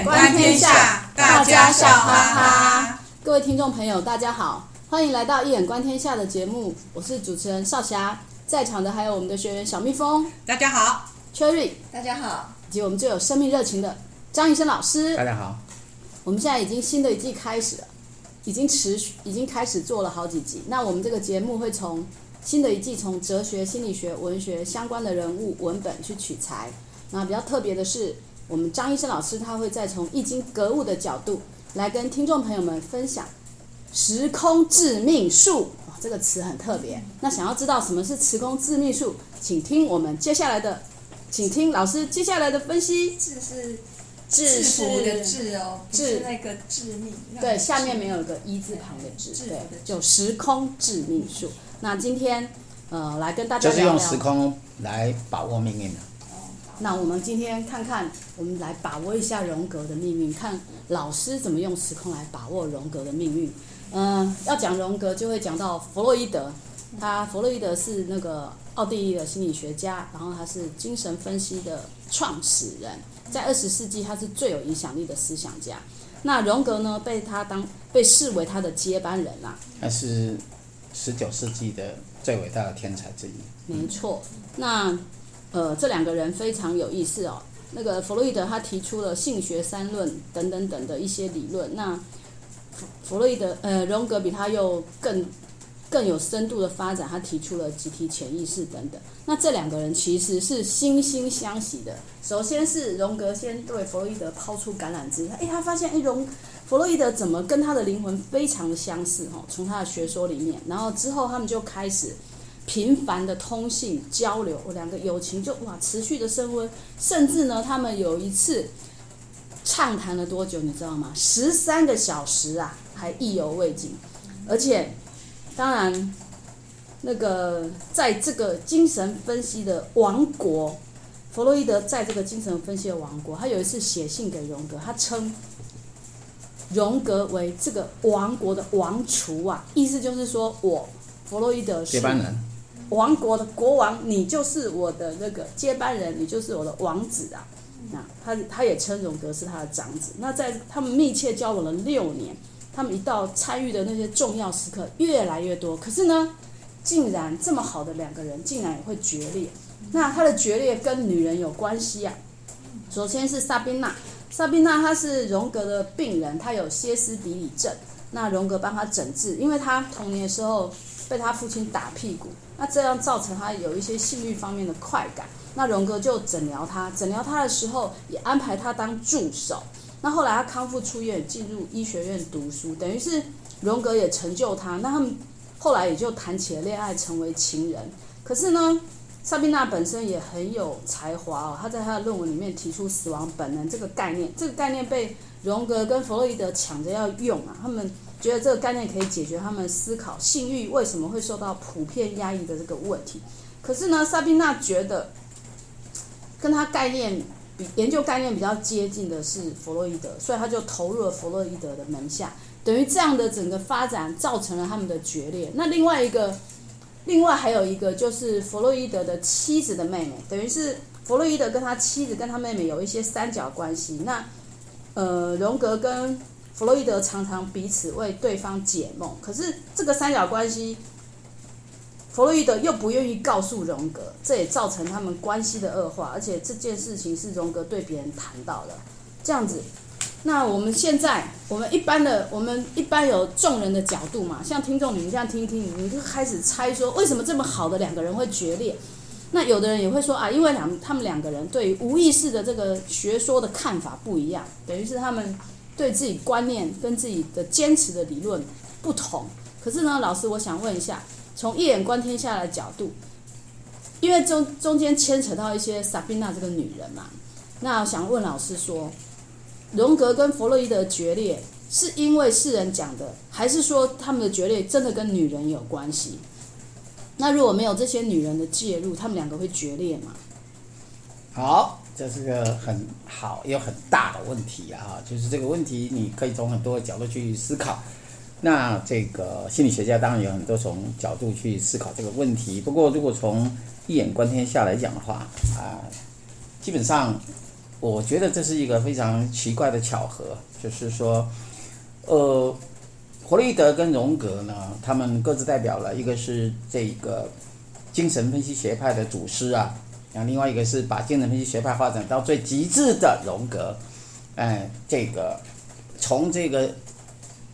眼观天下，大家笑哈哈。各位听众朋友，大家好，欢迎来到《一眼观天下》的节目，我是主持人少霞，在场的还有我们的学员小蜜蜂，大家好；Cherry，大家好，以及我们最有生命热情的张医生老师，大家好。我们现在已经新的一季开始了，已经持续，已经开始做了好几集。那我们这个节目会从新的一季，从哲学、心理学、文学相关的人物文本去取材。那比较特别的是，我们张医生老师他会再从易经格物的角度来跟听众朋友们分享时空致命术。哇，这个词很特别。那想要知道什么是时空致命术，请听我们接下来的，请听老师接下来的分析。致是制服的致哦，致那个致命。对，下面没有一个一字旁的致，对，就时空致命术。那今天呃，来跟大家就是用时空来把握命运的。那我们今天看看，我们来把握一下荣格的命运，看老师怎么用时空来把握荣格的命运。嗯、呃，要讲荣格，就会讲到弗洛伊德。他弗洛伊德是那个奥地利的心理学家，然后他是精神分析的创始人，在二十世纪他是最有影响力的思想家。那荣格呢，被他当被视为他的接班人啦。他是十九世纪的最伟大的天才之一。没错，那。呃，这两个人非常有意思哦。那个弗洛伊德他提出了性学三论等等等的一些理论。那弗弗洛伊德呃，荣格比他又更更有深度的发展，他提出了集体潜意识等等。那这两个人其实是惺惺相惜的。首先是荣格先对弗洛伊德抛出橄榄枝，哎，他发现哎，荣弗洛伊德怎么跟他的灵魂非常的相似哦？从他的学说里面，然后之后他们就开始。频繁的通信交流，两个友情就哇持续的升温，甚至呢，他们有一次畅谈了多久，你知道吗？十三个小时啊，还意犹未尽。而且，当然，那个在这个精神分析的王国，弗洛伊德在这个精神分析的王国，他有一次写信给荣格，他称荣格为这个王国的王储啊，意思就是说我弗洛伊德是接班人。王国的国王，你就是我的那个接班人，你就是我的王子啊！那他他也称荣格是他的长子。那在他们密切交往了六年，他们一到参与的那些重要时刻越来越多。可是呢，竟然这么好的两个人，竟然也会决裂。那他的决裂跟女人有关系啊。首先是萨宾娜，萨宾娜她是荣格的病人，她有歇斯底里症。那荣格帮她诊治，因为她童年的时候被他父亲打屁股。那这样造成他有一些性欲方面的快感，那荣格就诊疗他，诊疗他的时候也安排他当助手。那后来他康复出院，进入医学院读书，等于是荣格也成就他。那他们后来也就谈起了恋爱，成为情人。可是呢，萨宾娜本身也很有才华哦，他在他的论文里面提出死亡本能这个概念，这个概念被荣格跟弗洛伊德抢着要用啊，他们。觉得这个概念可以解决他们思考性欲为什么会受到普遍压抑的这个问题。可是呢，萨宾娜觉得跟他概念比研究概念比较接近的是弗洛伊德，所以他就投入了弗洛伊德的门下。等于这样的整个发展造成了他们的决裂。那另外一个，另外还有一个就是弗洛伊德的妻子的妹妹，等于是弗洛伊德跟他妻子跟他妹妹有一些三角关系。那呃，荣格跟弗洛伊德常常彼此为对方解梦，可是这个三角关系，弗洛伊德又不愿意告诉荣格，这也造成他们关系的恶化。而且这件事情是荣格对别人谈到的，这样子。那我们现在，我们一般的，我们一般有众人的角度嘛，像听众你们这样听听，你就开始猜说，为什么这么好的两个人会决裂？那有的人也会说啊，因为两他们两个人对于无意识的这个学说的看法不一样，等于是他们。对自己观念跟自己的坚持的理论不同，可是呢，老师，我想问一下，从一眼观天下的角度，因为中中间牵扯到一些萨宾娜这个女人嘛，那想问老师说，荣格跟弗洛伊德决裂是因为世人讲的，还是说他们的决裂真的跟女人有关系？那如果没有这些女人的介入，他们两个会决裂吗？好。这是个很好又很大的问题啊！就是这个问题，你可以从很多角度去思考。那这个心理学家当然有很多种角度去思考这个问题。不过，如果从一眼观天下来讲的话啊，基本上我觉得这是一个非常奇怪的巧合，就是说，呃，弗洛伊德跟荣格呢，他们各自代表了一个是这个精神分析学派的祖师啊，然后另外一个是把精神分析学派发展到最极致的荣格，哎，这个从这个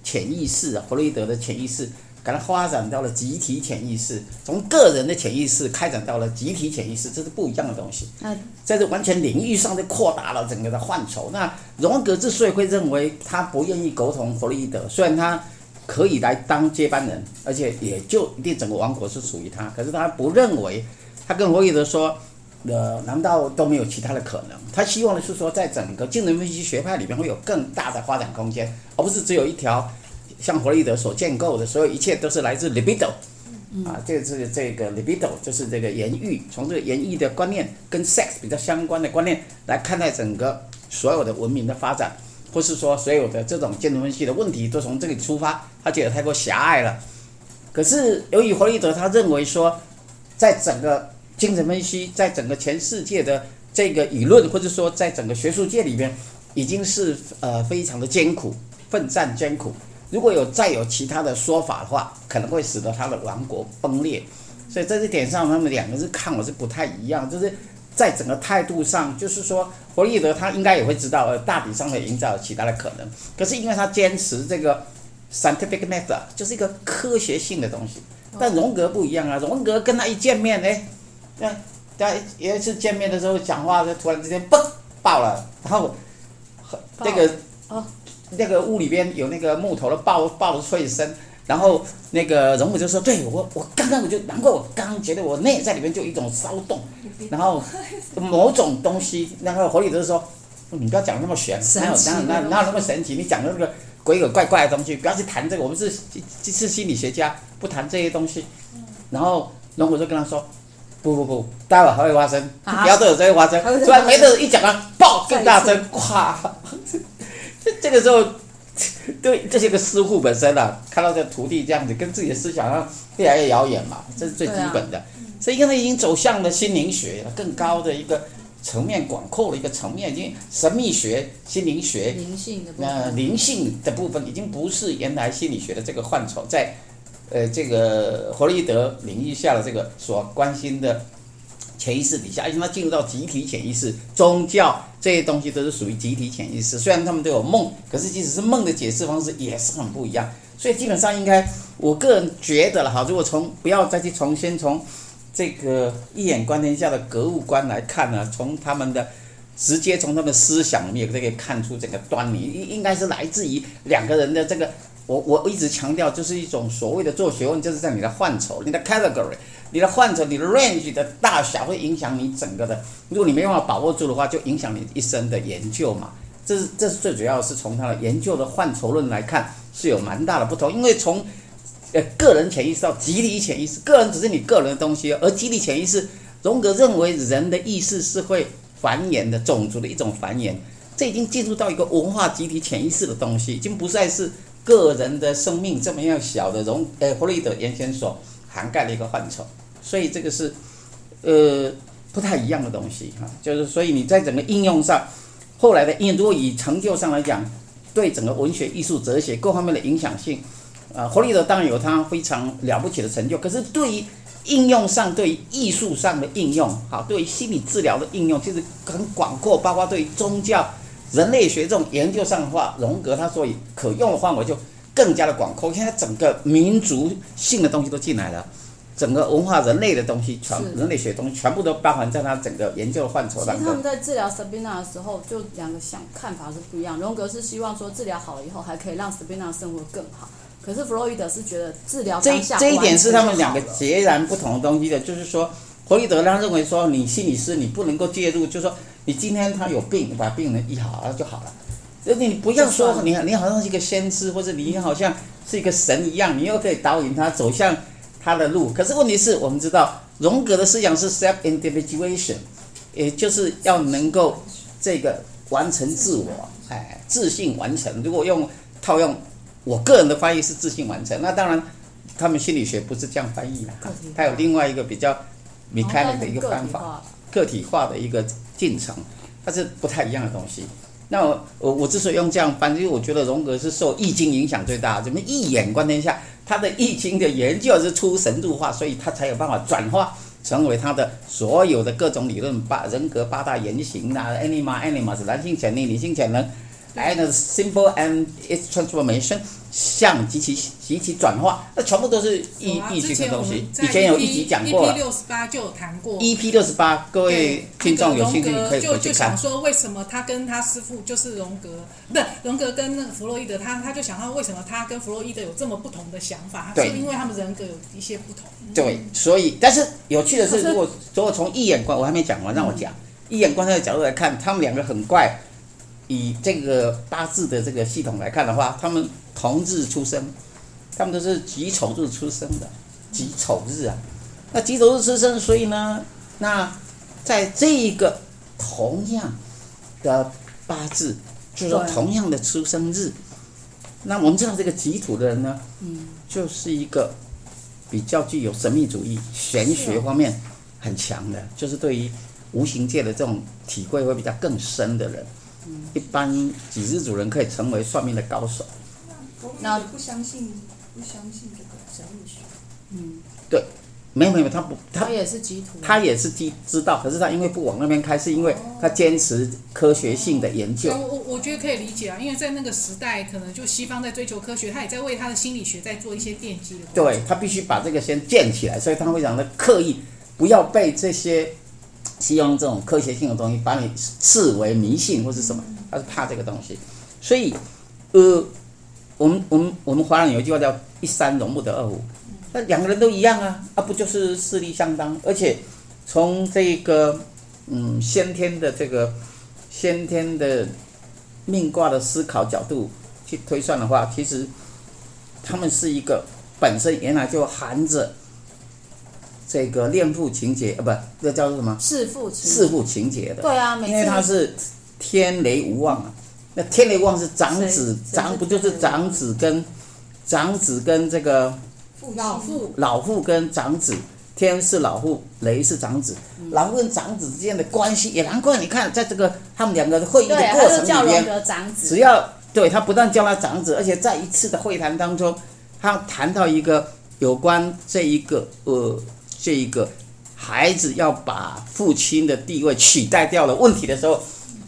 潜意识啊，弗洛伊德的潜意识。给它发展到了集体潜意识，从个人的潜意识开展到了集体潜意识，这是不一样的东西。那在这完全领域上就扩大了整个的范畴。那荣格之所以会认为他不愿意苟同弗洛伊德，虽然他可以来当接班人，而且也就一定整个王国是属于他，可是他不认为，他跟弗洛伊德说，呃，难道都没有其他的可能？他希望的是说，在整个精神分析学派里面会有更大的发展空间，而不是只有一条。像弗洛伊德所建构的所有一切都是来自 libido，啊，这是这个 libido 就是这个言语，从这个言语的观念跟 sex 比较相关的观念来看待整个所有的文明的发展，或是说所有的这种精神分析的问题都从这里出发，他觉得太过狭隘了。可是由于弗洛伊德他认为说，在整个精神分析，在整个全世界的这个舆论，或者说在整个学术界里边，已经是呃非常的艰苦，奋战艰苦。如果有再有其他的说法的话，可能会使得他的王国崩裂。所以在这点上，他们两个是看我是不太一样。就是在整个态度上，就是说，弗洛伊德他应该也会知道，呃，大体上会营造其他的可能。可是因为他坚持这个 scientific method，就是一个科学性的东西。但荣格不一样啊，荣格跟他一见面，哎，那大家有一次见面的时候讲话，就突然之间嘣爆了，然后那个哦。那个屋里边有那个木头的爆爆的脆声，然后那个人物就说：“对我，我刚刚我就难怪我刚刚觉得我内在里面就有一种骚动，然后 某种东西。”然后弗洛伊德说：“你不要讲那么玄，哪有哪哪哪有那么神奇？你讲的那个鬼鬼怪怪的东西，不要去谈这个。我们是是心理学家，不谈这些东西。”然后荣格就跟他说：“不不不，待会还会发生，不要都有这些发生。突然没得一讲啊，爆更大声，咵！”这这个时候，对这些个师傅本身啊，看到这徒弟这样子，跟自己的思想上越来越遥远嘛，这是最基本的。所以，现在已经走向了心灵学更高的一个层面，广阔的一个层面，已经神秘学、心灵学、灵性的呃灵性的部分，已经不是原来心理学的这个范畴，在呃这个弗洛伊德领域下的这个所关心的。潜意识底下，而且它进入到集体潜意识，宗教这些东西都是属于集体潜意识。虽然他们都有梦，可是即使是梦的解释方式也是很不一样。所以基本上应该，我个人觉得了哈，如果从不要再去重新从这个一眼观天下的格物观来看呢，从他们的直接从他们思想里面可以看出这个端倪，应应该是来自于两个人的这个。我我一直强调，就是一种所谓的做学问，就是在你的范畴，你的 category。你的范畴，你的 range 的大小会影响你整个的。如果你没办法把握住的话，就影响你一生的研究嘛。这是这是最主要是从他的研究的范畴论来看是有蛮大的不同。因为从呃个人潜意识到集体潜意识，个人只是你个人的东西，而集体潜意识，荣格认为人的意识是会繁衍的，种族的一种繁衍。这已经进入到一个文化集体潜意识的东西，已经不再是个人的生命这么样小的容呃弗洛伊德原先所涵盖的一个范畴。所以这个是，呃，不太一样的东西哈，就是所以你在整个应用上，后来的应，如果以成就上来讲，对整个文学、艺术、哲学各方面的影响性，啊，弗洛伊德当然有他非常了不起的成就，可是对于应用上，对于艺术上的应用，好，对于心理治疗的应用，其实很广阔，包括对于宗教、人类学这种研究上的话，荣格他所以可用的范围就更加的广阔，现在整个民族性的东西都进来了。整个文化人类的东西，全人类学的东西全部都包含在他整个研究的范畴当中。其实他们在治疗 Sabina 的时候，就两个想看法是不一样。荣格是希望说治疗好了以后，还可以让 Sabina 生活更好。可是弗洛伊德是觉得治疗这这一点是他们两个截然不同的东西的。就是说，弗洛伊德他认为说，你心理师你不能够介入，就是说你今天他有病，你把病人医好了就好了。你不要说你你好像是一个先知，或者你好像是一个神一样，你又可以导引他走向。他的路，可是问题是我们知道，荣格的思想是 self-individuation，也就是要能够这个完成自我，哎，自信完成。如果用套用我个人的翻译是自信完成，那当然他们心理学不是这样翻译的，他有另外一个比较 mechanic 的一个方法，个体化的一个进程。它是不太一样的东西。那我我我之所以用这样翻，因为我觉得荣格是受易经影响最大，怎么一眼观天下，他的易经的研究是出神入化，所以他才有办法转化成为他的所有的各种理论，八人格八大言行啊，anima animus 男性潜力、女性潜能，and simple and its transformation。像及其及其转化，那全部都是易易经的东西。以前有一集讲过了。EP 六十八就有谈过。EP 六十八，各位听众有兴趣可以回去看。就就想说，为什么他跟他师傅就是荣格，不是荣格跟那个弗洛伊德，他他就想到为什么他跟弗洛伊德有这么不同的想法？对，是因为他们人格有一些不同。对，所以但是有趣的是，如果如果从一眼观，我还没讲完，让我讲。一眼观的角度来看，他们两个很怪。以这个八字的这个系统来看的话，他们同日出生，他们都是己丑日出生的，己丑日啊。那己丑日出生，所以呢，那在这一个同样的八字，就是说同样的出生日，那我们知道这个己土的人呢，嗯，就是一个比较具有神秘主义、玄学方面很强的，就是对于无形界的这种体会会比较更深的人。一般几日主人可以成为算命的高手。那不相信，不相信这个神秘学。嗯，对，没有没有，他不，他，也是己土，他也是知知道，可是他因为不往那边开，是因为他坚持科学性的研究。我我我觉得可以理解啊，因为在那个时代，可能就西方在追求科学，他也在为他的心理学在做一些奠基的。对，他必须把这个先建起来，所以他非常的刻意，不要被这些。希望这种科学性的东西把你视为迷信或是什么，他是怕这个东西，所以，呃，我们我们我们华人有一句话叫“一山容不得二虎”，那两个人都一样啊，啊不就是势力相当？而且从这个嗯先天的这个先天的命卦的思考角度去推算的话，其实他们是一个本身原来就含着。这个恋父情结啊，不，这叫做什么？弑父情。弑父情结的。对啊，因为他是天雷无望啊。那天雷望是长子，长不就是长子跟长子跟这个老父，老父跟长子，天是老父，雷是长子，嗯、老父跟长子之间的关系也难怪。你看，在这个他们两个会议的过程里面，只要对他不但叫他长子，而且在一次的会谈当中，他谈到一个有关这一个呃。这一个孩子要把父亲的地位取代掉了问题的时候，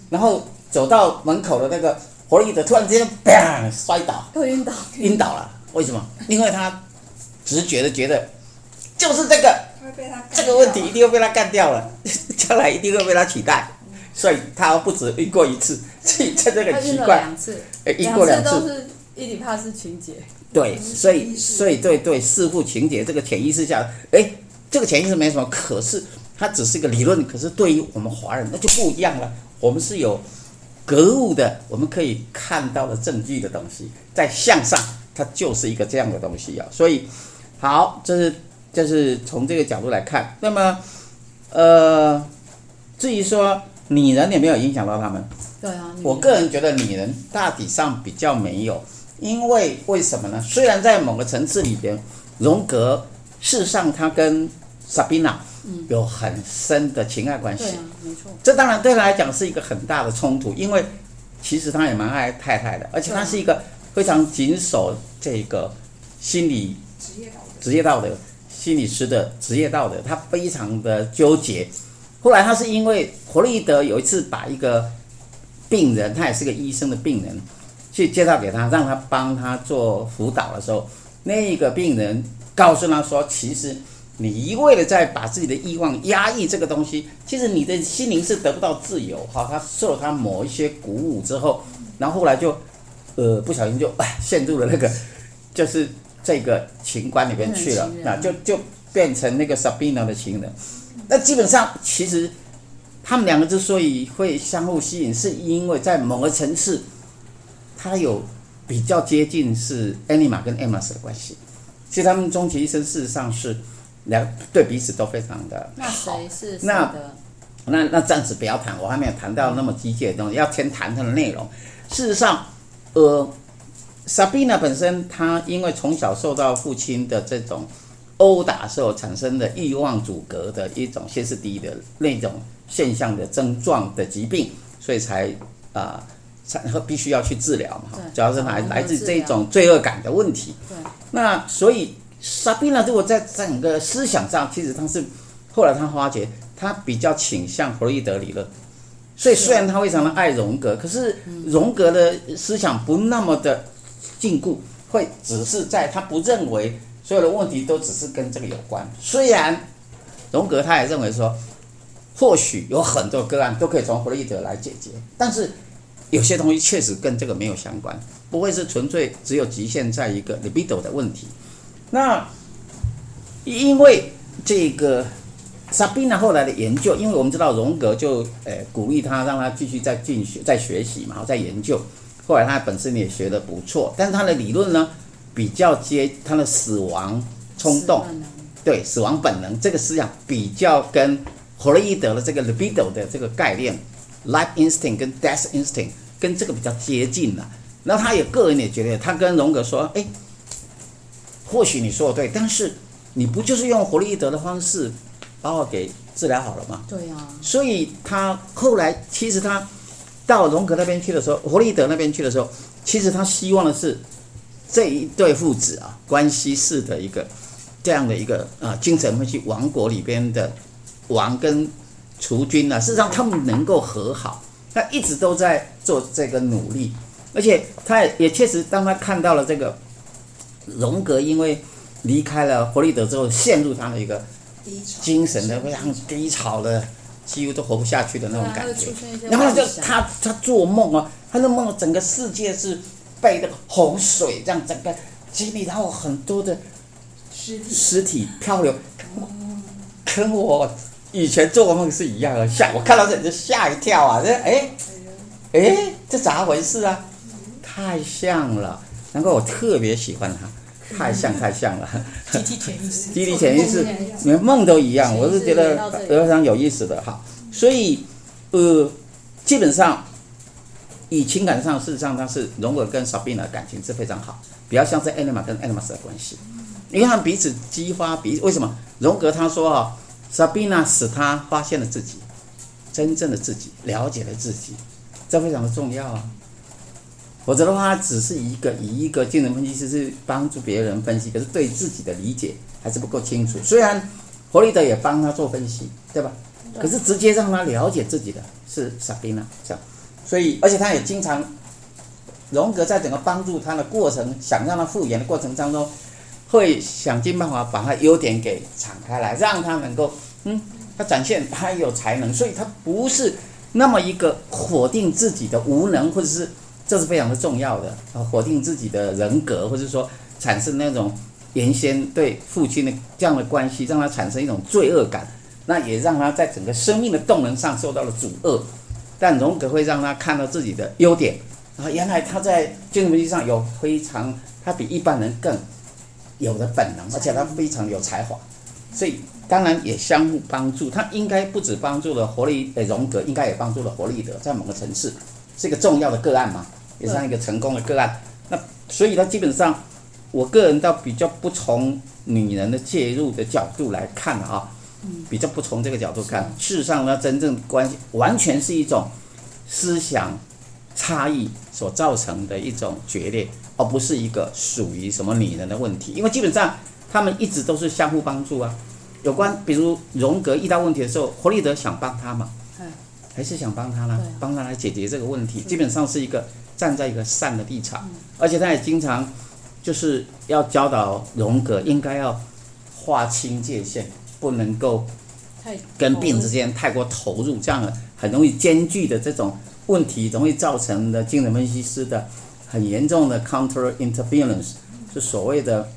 然后走到门口的那个弗洛伊德突然之间砰摔倒，又晕倒，晕倒了。为什么？因为他直觉的觉得就是这个，这个问题一定会被他干掉了，将来一定会被他取代，所以他不止晕过一次，所以这个奇怪，两次，晕过两次都是伊底帕斯情节。对，所以所以对对弑父情节这个潜意识下，哎。这个潜意识没什么，可是它只是一个理论。可是对于我们华人，那就不一样了。我们是有格物的，我们可以看到的证据的东西，在向上，它就是一个这样的东西啊。所以，好，这是这是从这个角度来看。那么，呃，至于说女人有没有影响到他们？对啊，我个人觉得女人大体上比较没有，因为为什么呢？虽然在某个层次里边，荣格。事实上，他跟萨宾娜有很深的情爱关系。对啊，没错。这当然对他来讲是一个很大的冲突，因为其实他也蛮爱太太的，而且他是一个非常谨守这个心理职业道德、职业道德心理师的职业道德，他非常的纠结。后来他是因为弗洛伊德有一次把一个病人，他也是个医生的病人，去介绍给他，让他帮他做辅导的时候，那个病人。告诉他说：“其实你一味的在把自己的欲望压抑这个东西，其实你的心灵是得不到自由。哈，他受了他某一些鼓舞之后，然后后来就，呃，不小心就哎陷入了那个，就是这个情关里面去了，那就就变成那个 Sabina 的情人。那基本上其实他们两个之所以会相互吸引，是因为在某个层次，他有比较接近是 Anima 跟 Amos 的关系。”其实他们终其一生，事实上是两对彼此都非常的好。那谁是那那那暂时不要谈，我还没有谈到那么机械的东西，要先谈它的内容。事实上，呃，Sabina 本身，她因为从小受到父亲的这种殴打时候产生的欲望阻隔的一种歇斯底里的那种现象的症状的疾病，所以才啊，才、呃、必须要去治疗嘛。主要是来来自这种罪恶感的问题。对。那所以莎宾娜如果在整个思想上，其实他是后来他发觉他比较倾向弗洛伊德理论。所以虽然他非常的爱荣格，可是荣格的思想不那么的禁锢，会只是在他不认为所有的问题都只是跟这个有关。虽然荣格他也认为说，或许有很多个案都可以从弗洛伊德来解决，但是有些东西确实跟这个没有相关，不会是纯粹只有局限在一个 libido 的问题。那因为这个。莎宾娜后来的研究，因为我们知道荣格就、呃、鼓励他，让他继续再进学、再学习嘛，然后再研究。后来他本身也学得不错，但是他的理论呢，比较接他的死亡冲动，对死亡本能这个思想比较跟弗洛伊德的这个 libido 的这个概念，life instinct 跟 death instinct 跟这个比较接近了。那他也个人也觉得，他跟荣格说，哎，或许你说的对，但是你不就是用弗洛伊德的方式？把我给治疗好了吗？对呀、啊。所以他后来其实他到荣格那边去的时候，弗洛伊德那边去的时候，其实他希望的是这一对父子啊，关系式的一个这样的一个啊精神分析王国里边的王跟储君啊，事实上他们能够和好，他一直都在做这个努力，而且他也也确实当他看到了这个荣格因为离开了弗洛伊德之后，陷入他的一个。精神的非常低潮的，几乎都活不下去的那种感觉。然后就他他做梦啊，他的梦整个世界是被那个洪水这样整个经历，然后很多的尸体尸体漂流，跟我以前做梦是一样的，吓我看到这就吓一跳啊！这哎哎这咋回事啊？太像了，难怪我特别喜欢他。太像太像了，集体潜意识，集体潜意识，连梦都一样，我是觉得非常有意思的哈。所以，呃，基本上，以情感上，事实上，他是荣格跟莎宾娜的感情是非常好，比较像是艾勒玛跟艾勒玛斯的关系，因为他们彼此激发彼此，为什么？荣格他说啊，莎宾娜使他发现了自己，真正的自己，了解了自己，这非常的重要啊。否则的话，只是一个以一个精神分析师是帮助别人分析，可是对自己的理解还是不够清楚。虽然弗洛伊德也帮他做分析，对吧？可是直接让他了解自己的是莎宾娜，这样。所以，而且他也经常，荣格在整个帮助他的过程，想让他复原的过程当中，会想尽办法把他优点给敞开来，让他能够，嗯，他展现他有才能，所以他不是那么一个否定自己的无能，或者是。这是非常的重要的啊，否定自己的人格，或者说产生那种原先对父亲的这样的关系，让他产生一种罪恶感，那也让他在整个生命的动能上受到了阻遏。但荣格会让他看到自己的优点啊，原来他在精神分析上有非常，他比一般人更有的本能，而且他非常有才华，所以当然也相互帮助。他应该不止帮助了活力呃，荣格应该也帮助了弗洛伊德，在某个层次是一个重要的个案嘛。也算一个成功的个案，那所以他基本上，我个人倒比较不从女人的介入的角度来看啊，比较不从这个角度看。事实上呢，真正关系完全是一种思想差异所造成的一种决裂，而不是一个属于什么女人的问题。因为基本上他们一直都是相互帮助啊。有关比如荣格遇到问题的时候，弗洛伊德想帮他嘛，还是想帮他呢？帮他来解决这个问题，基本上是一个。站在一个善的立场，而且他也经常就是要教导荣格应该要划清界限，不能够跟病之间太过投入，这样很容易艰巨的这种问题，容易造成的精神分析师的很严重的 counter interference，是所谓的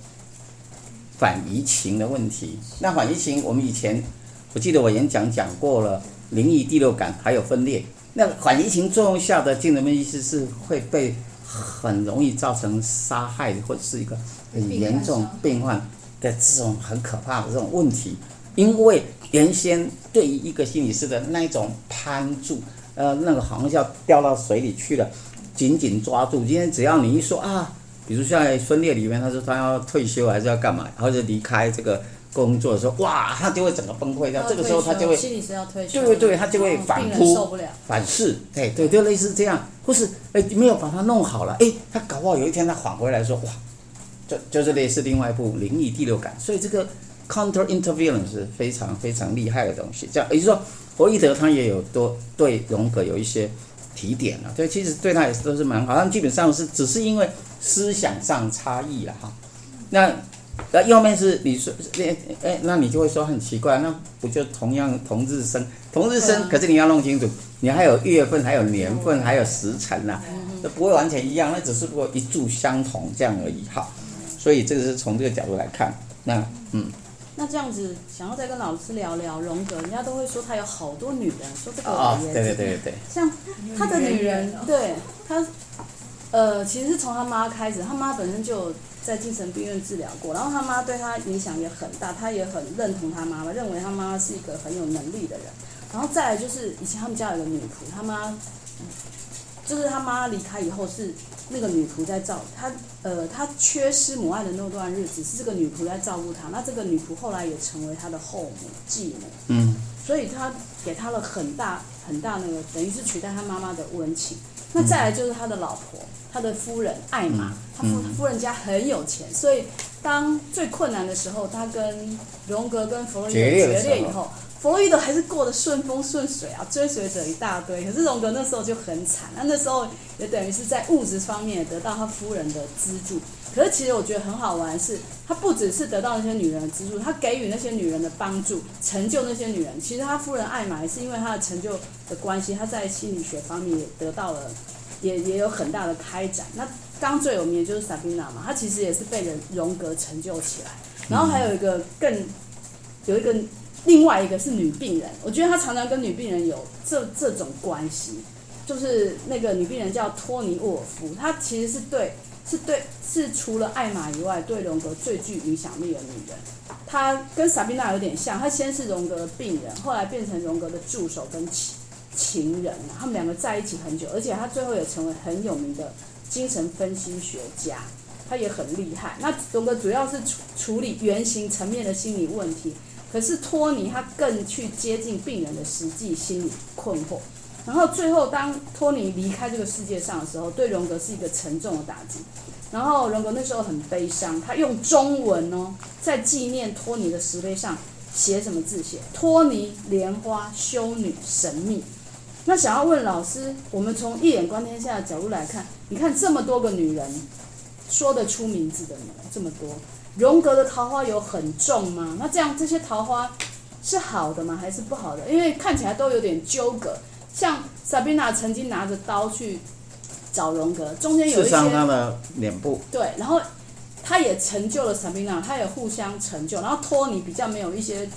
反移情的问题。那反移情，我们以前我记得我演讲讲过了，灵异、第六感还有分裂。那反移情作用下的精神分析师是会被很容易造成杀害，或者是一个很严重病患的这种很可怕的这种问题。因为原先对于一个心理师的那一种攀住，呃，那个航校掉到水里去了，紧紧抓住。今天只要你一说啊，比如像分裂里面，他说他要退休还是要干嘛，或者离开这个工作的时候，哇，他就会整个崩溃掉。这个时候他就会，心理是要退休，对对对，他就会反扑，反噬，对对，就类似这样，或是哎没有把它弄好了，哎，他搞不好有一天他缓回来说，哇，就就是类似另外一部灵异第六感，所以这个 counter interference 是非常非常厉害的东西。这样也就是说，弗洛伊德他也有多对荣格有一些提点了，对，其实对他也是都是蛮好，但基本上是只是因为思想上差异了哈，那。那右面是你说，哎哎，那你就会说很奇怪，那不就同样同日生，同日生，可是你要弄清楚，你还有月份，还有年份，还有时辰呐、啊，这不会完全一样，那只是不过一柱相同这样而已。哈，所以这个是从这个角度来看。那嗯，那这样子想要再跟老师聊聊荣格，人家都会说他有好多女人，说这个哦，对对对对对，像他的女人，对他，呃，其实是从他妈开始，他妈本身就。在精神病院治疗过，然后他妈对他影响也很大，他也很认同他妈妈，认为他妈妈是一个很有能力的人。然后再来就是以前他们家有个女仆，他妈就是他妈离开以后是那个女仆在照他，呃，他缺失母爱的那段日子是这个女仆在照顾他。那这个女仆后来也成为他的后母继母，嗯，所以他给他了很大很大那个等于是取代他妈妈的温情。那再来就是他的老婆。他的夫人艾玛，他夫夫人家很有钱，所以当最困难的时候，他跟荣格跟弗洛伊德决裂以后，弗洛伊德还是过得顺风顺水啊，追随者一大堆。可是荣格那时候就很惨，那那时候也等于是在物质方面得到他夫人的资助。可是其实我觉得很好玩的是，他不只是得到那些女人的资助，他给予那些女人的帮助，成就那些女人。其实他夫人艾玛也是因为他的成就的关系，他在心理学方面也得到了。也也有很大的开展。那刚最有名的就是萨宾娜嘛，她其实也是被人荣格成就起来。然后还有一个更有一个另外一个是女病人，我觉得她常常跟女病人有这这种关系，就是那个女病人叫托尼沃尔夫，她其实是对是对是除了艾玛以外对荣格最具影响力的女人。她跟萨宾娜有点像，她先是荣格的病人，后来变成荣格的助手跟情。情人，他们两个在一起很久，而且她最后也成为很有名的精神分析学家，他也很厉害。那荣格主要是处处理原型层面的心理问题，可是托尼他更去接近病人的实际心理困惑。然后最后当托尼离开这个世界上的时候，对荣格是一个沉重的打击。然后荣格那时候很悲伤，他用中文哦，在纪念托尼的石碑上写什么字？写托尼莲花修女神秘。那想要问老师，我们从一眼观天下的角度来看，你看这么多个女人，说得出名字的这么多，荣格的桃花有很重吗？那这样这些桃花是好的吗？还是不好的？因为看起来都有点纠葛。像 Sabina 曾经拿着刀去找荣格，中间有一些刺伤他的脸部。对，然后他也成就了 Sabina，，他也互相成就。然后托尼比较没有一些，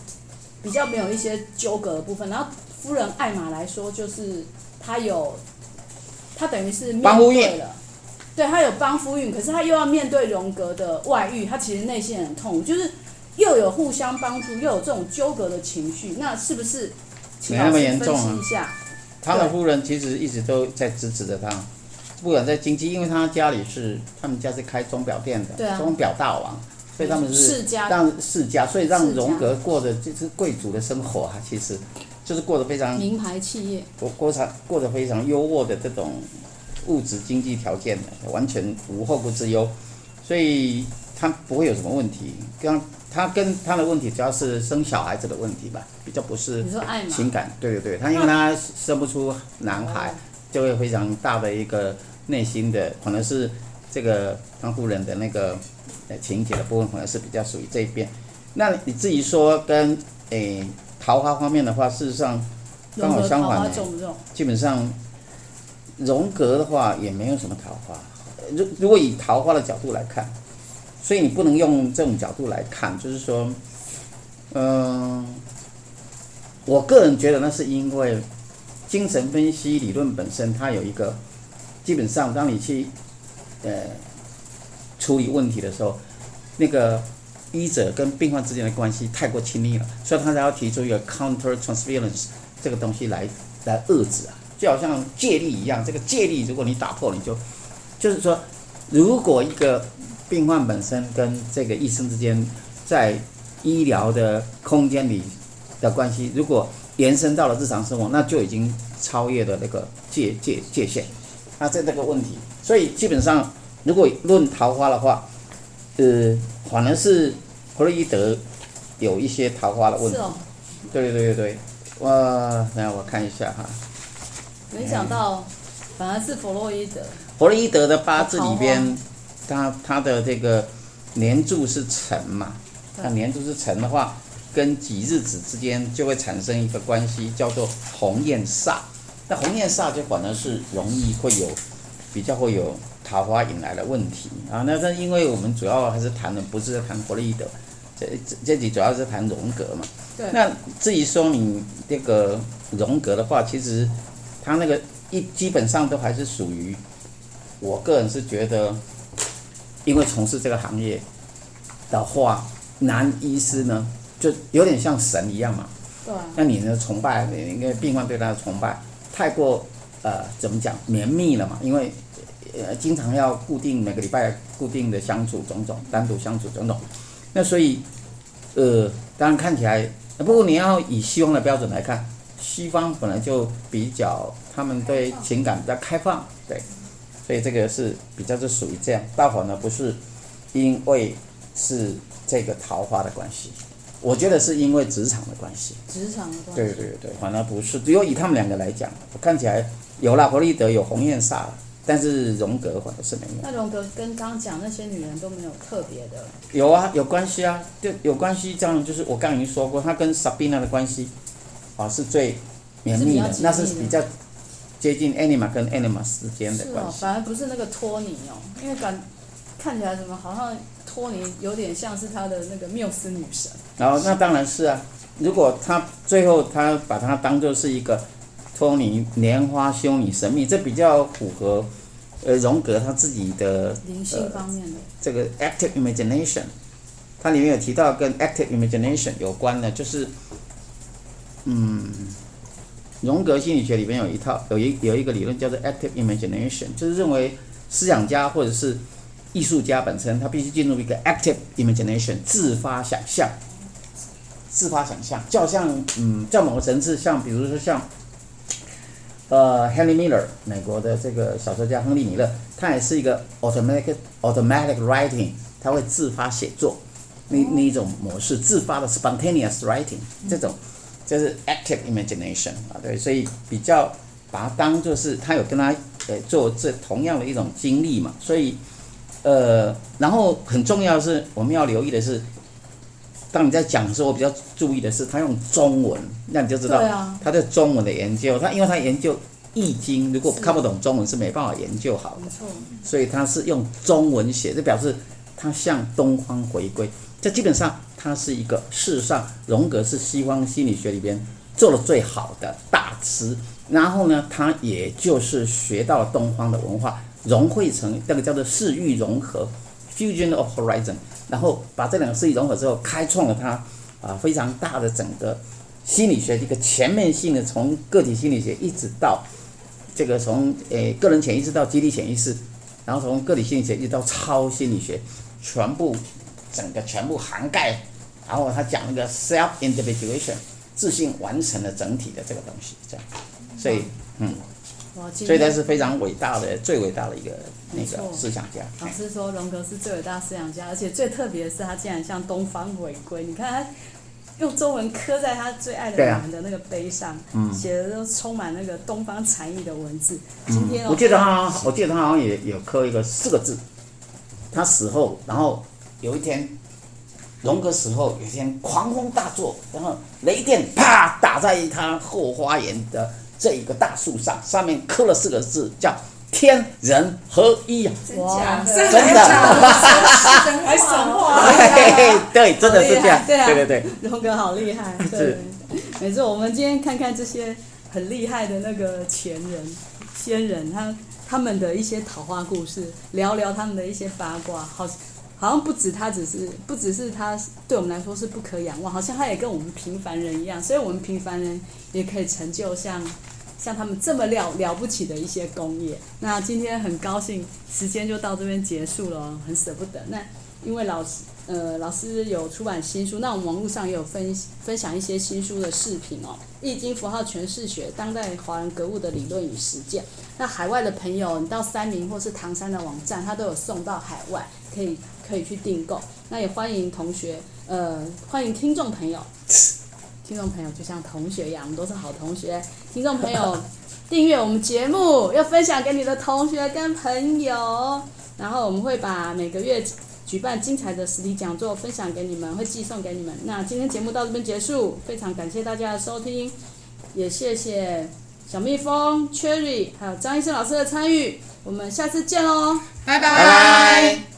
比较没有一些纠葛的部分，然后。夫人艾玛来说，就是他有，他等于是面对了，对他有帮夫运，可是他又要面对荣格的外遇，他其实内心很痛，就是又有互相帮助，又有这种纠葛的情绪，那是不是？没那么严重啊。他的夫人其实一直都在支持着他，不管在经济，因为他家里是他们家是开钟表店的，钟表、啊、大王，所以他们是家让世家，所以让荣格过的就是贵族的生活啊，其实。就是过得非常名牌企业，过过常过得非常优渥的这种物质经济条件的，完全无后顾之忧，所以他不会有什么问题。跟他跟他的问题主要是生小孩子的问题吧，比较不是情感。对对对，他因为他生不出男孩，就会非常大的一个内心的，可能是这个当夫人的那个呃情节的部分，可能是比较属于这一边。那你自己说跟诶。桃花方面的话，事实上刚好相反的，基本上荣格的话也没有什么桃花。如如果以桃花的角度来看，所以你不能用这种角度来看，就是说，嗯，我个人觉得那是因为精神分析理论本身它有一个，基本上当你去呃处理问题的时候，那个。医者跟病患之间的关系太过亲密了，所以他才要提出一个 counter transference 这个东西来来遏制啊，就好像借力一样，这个借力如果你打破，你就就是说，如果一个病患本身跟这个医生之间在医疗的空间里的关系，如果延伸到了日常生活，那就已经超越了那个界界界限。那这这个问题，所以基本上，如果论桃花的话，呃，反而是弗洛伊德有一些桃花的问题。哦、对对对对，哇，来我看一下哈。没想到，反而是弗洛伊德。弗洛伊德的八字里边，他他的这个年柱是辰嘛，他年柱是辰的话，跟己日子之间就会产生一个关系，叫做鸿雁煞。那鸿雁煞就反而是容易会有比较会有桃花引来的问题啊。那这因为我们主要还是谈的不是在谈弗洛伊德，这这里主要是谈荣格嘛。对。那至于说你这个荣格的话，其实他那个一基本上都还是属于。我个人是觉得，因为从事这个行业的话，男医师呢就有点像神一样嘛。对。那你呢崇拜，因为病患对他的崇拜太过呃怎么讲绵密了嘛？因为呃经常要固定每个礼拜固定的相处种种，单独相处种种。那所以呃当然看起来，不过你要以西方的标准来看，西方本来就比较他们对情感比较开放，对。所以这个是比较是属于这样，大伙呢不是因为是这个桃花的关系，我觉得是因为职场的关系。职场的关系。对对对，反而不是。只有以他们两个来讲，我看起来有了弗洛伊德有鸿焰煞，但是荣格反而是没有。那荣格跟刚刚讲那些女人都没有特别的。有啊，有关系啊，就有关系。这样就是我刚刚已经说过，他跟 Sabina 的关系啊是最绵密的，那是比较。接近 anima 跟 anima 之间的关系，哦，反而不是那个托尼哦，因为感看起来怎么好像托尼有点像是他的那个缪斯女神。然后那当然是啊，如果他最后他把它当做是一个托尼莲花修女神秘，这比较符合呃荣格他自己的灵性方面的、呃、这个 active imagination，它里面有提到跟 active imagination 有关的，就是嗯。荣格心理学里面有一套，有一有一个理论叫做 active imagination，就是认为思想家或者是艺术家本身，他必须进入一个 active imagination，自发想象，自发想象，就好像嗯，在某个层次，像比如说像呃，Henry Miller，美国的这个小说家亨利米勒，他也是一个 automatic automatic writing，他会自发写作，那那一种模式，自发的 spontaneous writing 这种。就是 active imagination 啊，对，所以比较把它当做是他有跟他呃做这同样的一种经历嘛，所以呃，然后很重要的是我们要留意的是，当你在讲的时候，我比较注意的是他用中文，那你就知道他对中文的研究，他因为他研究易经，如果看不懂中文是没办法研究好的，所以他是用中文写，就表示他向东方回归。这基本上，他是一个事实上，荣格是西方心理学里边做的最好的大师。然后呢，他也就是学到了东方的文化，融汇成那个叫做视域融合 （fusion of horizon）。然后把这两个视域融合之后，开创了他啊非常大的整个心理学一个全面性的，从个体心理学一直到这个从诶个人潜意识到集体潜意识，然后从个体心理学一直到超心理学，全部。整个全部涵盖，然后他讲那个 self individuation，自信完成了整体的这个东西，这样，所以嗯，所以他是非常伟大的，最伟大的一个那个思想家。老师说荣格是最伟大的思想家，而且最特别的是他竟然向东方回归。你看他用中文刻在他最爱的人的那个碑上，写的都充满那个东方禅意的文字。今天我记得他，我记得他好像也有刻一个四个字，他死后，然后。有一天，荣哥死后，有一天狂风大作，然后雷电啪打在他后花园的这一个大树上，上面刻了四个字，叫“天人合一”。哇，真的，真的，还神话，对，真的是这样，对对对，荣格好厉害，对，没错。我们今天看看这些很厉害的那个前人、先人，他他们的一些桃花故事，聊聊他们的一些八卦，好。好像不止他，只是不只是他，对我们来说是不可仰望。好像他也跟我们平凡人一样，所以我们平凡人也可以成就像像他们这么了了不起的一些功业。那今天很高兴，时间就到这边结束了，很舍不得。那因为老师呃老师有出版新书，那我们网络上也有分分享一些新书的视频哦，《易经符号诠释学：当代华人格物的理论与实践》。那海外的朋友，你到三明或是唐山的网站，它都有送到海外，可以可以去订购。那也欢迎同学，呃，欢迎听众朋友，听众朋友就像同学一样，我们都是好同学。听众朋友。订阅我们节目，要分享给你的同学跟朋友，然后我们会把每个月举办精彩的实体讲座分享给你们，会寄送给你们。那今天节目到这边结束，非常感谢大家的收听，也谢谢小蜜蜂 Cherry 还有张医生老师的参与，我们下次见喽，拜拜。